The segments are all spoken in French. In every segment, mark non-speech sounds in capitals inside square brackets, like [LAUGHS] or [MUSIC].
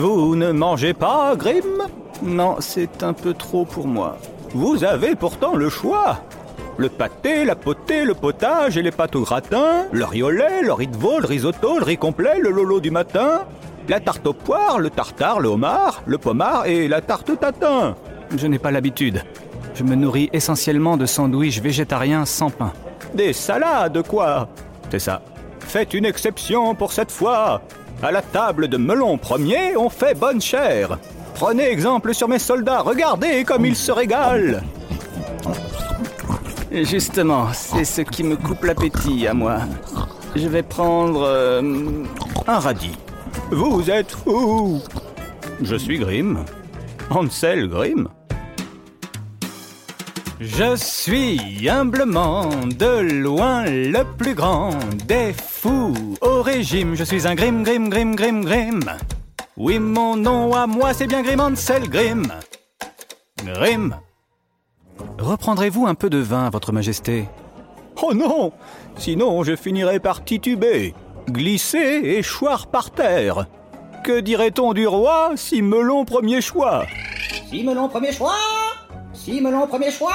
Vous ne mangez pas, Grimm? Non, c'est un peu trop pour moi. Vous avez pourtant le choix. Le pâté, la potée, le potage et les pâtes au gratin, le riolet, le riz de veau, le risotto, le riz complet, le lolo du matin, la tarte aux poires, le tartare, le homard, le pommard et la tarte tatin. Je n'ai pas l'habitude. Je me nourris essentiellement de sandwichs végétariens sans pain. Des salades, quoi C'est ça. Faites une exception pour cette fois. À la table de Melon Premier, on fait bonne chère. Prenez exemple sur mes soldats, regardez comme ils se régalent. Justement, c'est ce qui me coupe l'appétit à moi. Je vais prendre euh, un radis. Vous êtes fou Je suis Grimm. Ansel Grimm. Je suis humblement de loin le plus grand des fous au régime. Je suis un Grimm, Grimm, Grimm, Grimm, Grimm. Oui, mon nom à moi, c'est bien Grimm Ansel Grimm. Grimm. Reprendrez-vous un peu de vin, Votre Majesté? Oh non Sinon, je finirai par tituber, glisser et choir par terre. Que dirait-on du roi si Melon premier choix? Si Melon premier choix Si Melon premier choix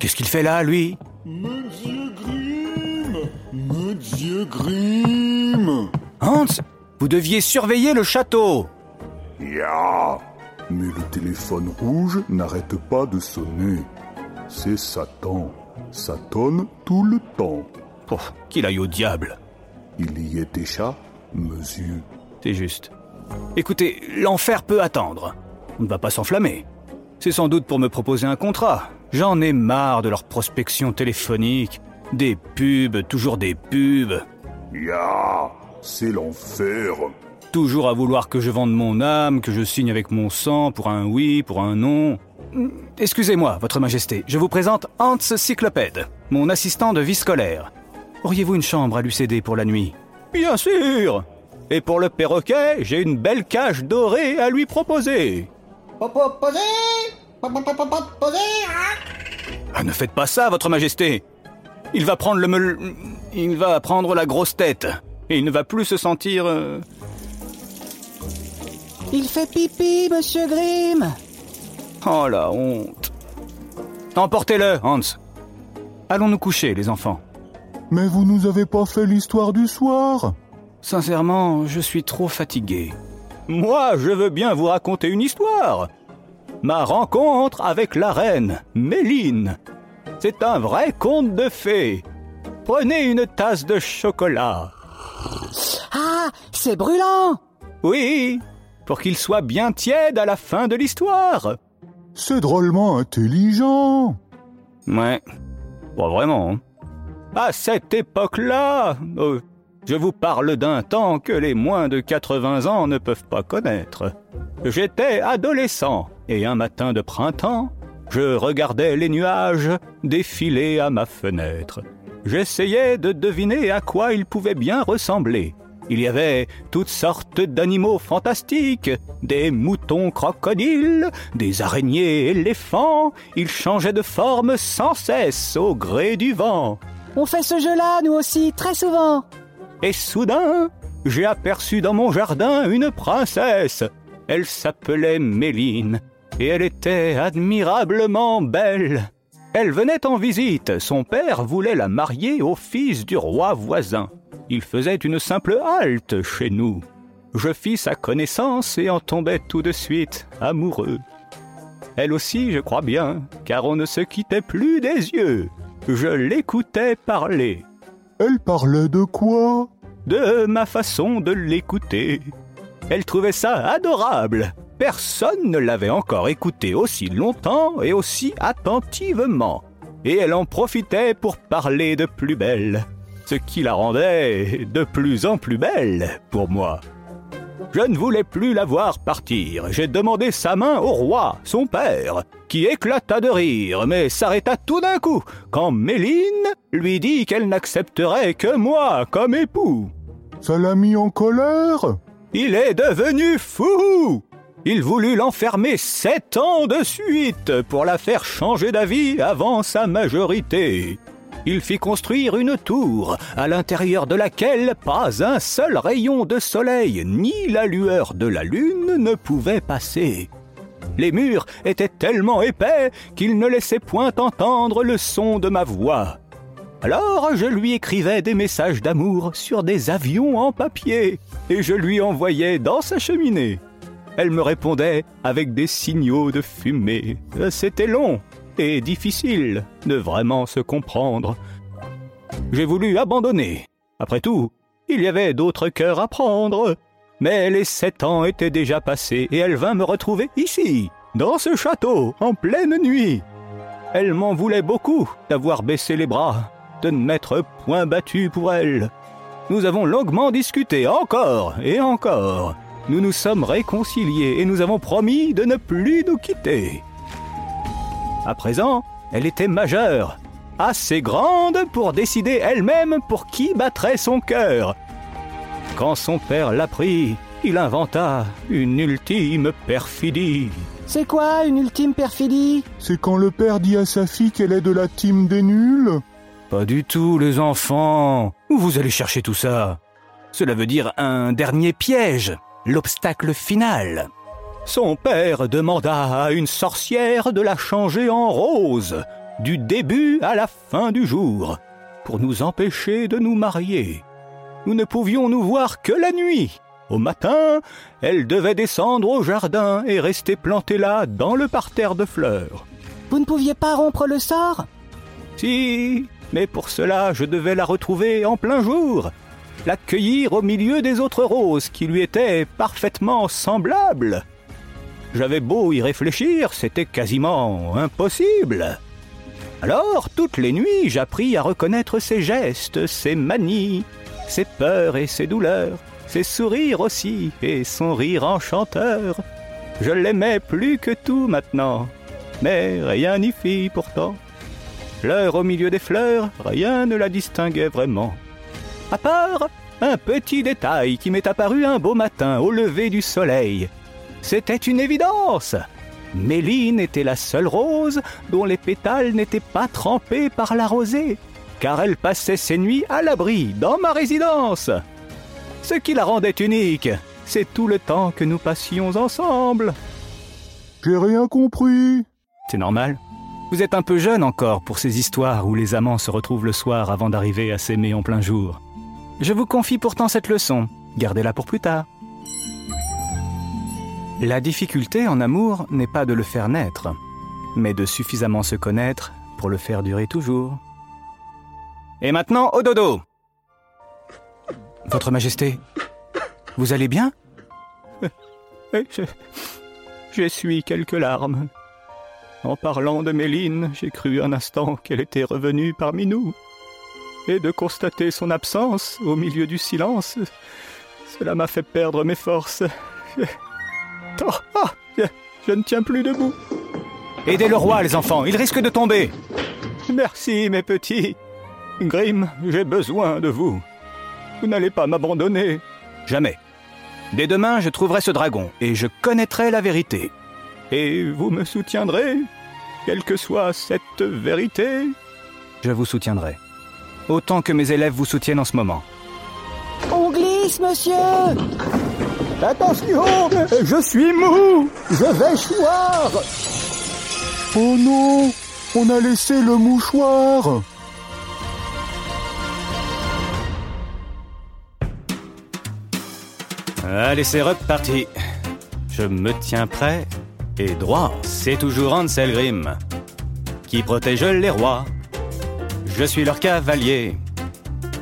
Qu'est-ce qu'il fait là, lui Monsieur Grimm Monsieur Grimm Hans, vous deviez surveiller le château. Ya Mais le téléphone rouge n'arrête pas de sonner. C'est Satan. Ça tonne tout le temps. Oh, qu'il aille au diable. Il y est déjà, monsieur. C'est juste. Écoutez, l'enfer peut attendre. On ne va pas s'enflammer. C'est sans doute pour me proposer un contrat. J'en ai marre de leur prospection téléphonique. Des pubs, toujours des pubs. Ya C'est l'enfer. Toujours à vouloir que je vende mon âme, que je signe avec mon sang pour un oui, pour un non. Excusez-moi, Votre Majesté, je vous présente Hans Cyclopède, mon assistant de vie scolaire. Auriez-vous une chambre à lui céder pour la nuit? Bien sûr Et pour le perroquet, j'ai une belle cage dorée à lui proposer. Posez. Ah, ne faites pas ça, Votre Majesté. Il va prendre le meul... Il va prendre la grosse tête. Et il ne va plus se sentir... euh, Il fait pipi, monsieur Grimm. Oh la honte. Emportez-le, Hans. Allons nous coucher, les enfants. Mais vous nous avez pas fait l'histoire du soir? Sincèrement, je suis trop fatigué. Moi, je veux bien vous raconter une histoire. Ma rencontre avec la reine, Méline. C'est un vrai conte de fées. Prenez une tasse de chocolat. Ah, c'est brûlant Oui, pour qu'il soit bien tiède à la fin de l'histoire. C'est drôlement intelligent. Ouais. Pas vraiment. hein. À cette époque-là, euh, je vous parle d'un temps que les moins de 80 ans ne peuvent pas connaître. J'étais adolescent et un matin de printemps, je regardais les nuages défiler à ma fenêtre. J'essayais de deviner à quoi ils pouvaient bien ressembler. Il y avait toutes sortes d'animaux fantastiques, des moutons crocodiles, des araignées éléphants, ils changeaient de forme sans cesse au gré du vent. On fait ce jeu-là, nous aussi, très souvent Et soudain, j'ai aperçu dans mon jardin une princesse. Elle s'appelait Méline, et elle était admirablement belle. Elle venait en visite, son père voulait la marier au fils du roi voisin. Il faisait une simple halte chez nous. Je fis sa connaissance et en tombais tout de suite amoureux. Elle aussi, je crois bien, car on ne se quittait plus des yeux. Je l'écoutais parler. Elle parlait de quoi? De ma façon de l'écouter. Elle trouvait ça adorable. personne ne l'avait encore écoutée aussi longtemps et aussi attentivement. Et elle en profitait pour parler de plus belle, ce qui la rendait de plus en plus belle pour moi. Je ne voulais plus la voir partir. J'ai demandé sa main au roi, son père, qui éclata de rire, mais s'arrêta tout d'un coup quand Méline lui dit qu'elle n'accepterait que moi comme époux. Ça l'a mis en colère? Il est devenu fou Il voulut l'enfermer sept ans de suite pour la faire changer d'avis avant sa majorité. Il fit construire une tour, à l'intérieur de laquelle pas un seul rayon de soleil ni la lueur de la lune ne pouvait passer. Les murs étaient tellement épais qu'ils ne laissaient point entendre le son de ma voix. Alors je lui écrivais des messages d'amour sur des avions en papier et je lui envoyais dans sa cheminée. Elle me répondait avec des signaux de fumée. C'était long et difficile de vraiment se comprendre. J'ai voulu abandonner. Après tout, il y avait d'autres cœurs à prendre. Mais les sept ans étaient déjà passés et elle vint me retrouver ici, dans ce château, en pleine nuit. Elle m'en voulait beaucoup d'avoir baissé les bras, de ne m'être point battu pour elle. Nous avons longuement discuté encore et encore. Nous nous sommes réconciliés et nous avons promis de ne plus nous quitter. À présent, elle était majeure, assez grande pour décider elle-même pour qui battrait son cœur. Quand son père l'apprit, il inventa une ultime perfidie. C'est quoi une ultime perfidie? C'est quand le père dit à sa fille qu'elle est de la team des nuls? Pas du tout, les enfants. Où vous allez chercher tout ça? Cela veut dire un dernier piège, l'obstacle final. Son père demanda à une sorcière de la changer en rose, du début à la fin du jour, pour nous empêcher de nous marier. Nous ne pouvions nous voir que la nuit. Au matin, elle devait descendre au jardin et rester plantée là, dans le parterre de fleurs. Vous ne pouviez pas rompre le sort? Si, mais pour cela, je devais la retrouver en plein jour, l'accueillir au milieu des autres roses qui lui étaient parfaitement semblables. J'avais beau y réfléchir, c'était quasiment impossible. Alors, toutes les nuits, j'appris à reconnaître ses gestes, ses manies, ses peurs et ses douleurs, ses sourires aussi, et son rire enchanteur. Je l'aimais plus que tout maintenant, mais rien n'y fit pourtant. Fleur au milieu des fleurs, rien ne la distinguait vraiment. À part un petit détail qui m'est apparu un beau matin au lever du soleil. C'était une évidence. Méline était la seule rose dont les pétales n'étaient pas trempés par la rosée, car elle passait ses nuits à l'abri dans ma résidence. Ce qui la rendait unique, c'est tout le temps que nous passions ensemble. J'ai rien compris. C'est normal. Vous êtes un peu jeune encore pour ces histoires où les amants se retrouvent le soir avant d'arriver à s'aimer en plein jour. Je vous confie pourtant cette leçon. Gardez-la pour plus tard. La difficulté en amour n'est pas de le faire naître, mais de suffisamment se connaître pour le faire durer toujours. Et maintenant, au dodo Votre Majesté, vous allez bien? [LAUGHS] Je, J'essuie quelques larmes. En parlant de Méline, j'ai cru un instant qu'elle était revenue parmi nous. Et de constater son absence au milieu du silence, cela m'a fait perdre mes forces. Oh, oh, je, je ne tiens plus debout. Aidez le roi, les enfants, il risque de tomber. Merci, mes petits. Grim, j'ai besoin de vous. Vous n'allez pas m'abandonner. Jamais. Dès demain, je trouverai ce dragon et je connaîtrai la vérité. Et vous me soutiendrez, quelle que soit cette vérité Je vous soutiendrai. Autant que mes élèves vous soutiennent en ce moment. On glisse, monsieur Attention Je suis mou Je vais choir Oh non On a laissé le mouchoir Allez, c'est reparti. Je me tiens prêt et droit. C'est toujours Ansel Grimm qui protège les rois. Je suis leur cavalier,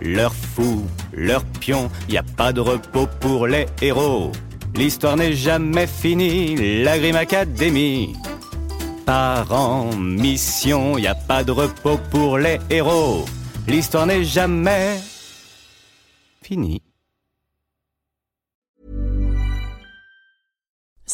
leur fou, leur pion. Y a pas de repos pour les héros. L'histoire n'est jamais finie, la Grim Academy. Par mission, y a pas de repos pour les héros. L'histoire n'est jamais finie.